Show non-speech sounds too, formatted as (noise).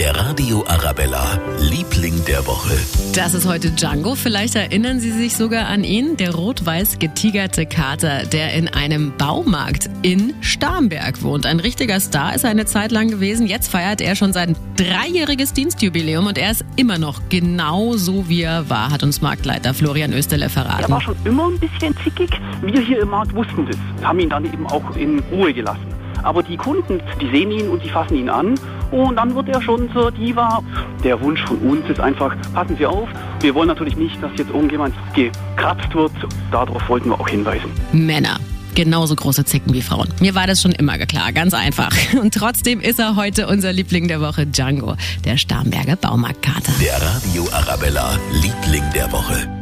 Der Radio Arabella, Liebling der Woche. Das ist heute Django. Vielleicht erinnern Sie sich sogar an ihn, der rot-weiß getigerte Kater, der in einem Baumarkt in Starnberg wohnt. Ein richtiger Star ist er eine Zeit lang gewesen. Jetzt feiert er schon sein dreijähriges Dienstjubiläum und er ist immer noch genau so, wie er war, hat uns Marktleiter Florian Österle verraten. Er war schon immer ein bisschen zickig. Wir hier im Markt wussten das, haben ihn dann eben auch in Ruhe gelassen. Aber die Kunden, die sehen ihn und die fassen ihn an und dann wird er schon zur Diva. Der Wunsch von uns ist einfach, passen Sie auf, wir wollen natürlich nicht, dass jetzt irgendjemand gekratzt wird. Darauf wollten wir auch hinweisen. Männer. Genauso große Zicken wie Frauen. Mir war das schon immer klar, ganz einfach. (laughs) Und trotzdem ist er heute unser Liebling der Woche, Django, der Starnberger Baumarktkater. Der Radio Arabella, Liebling der Woche.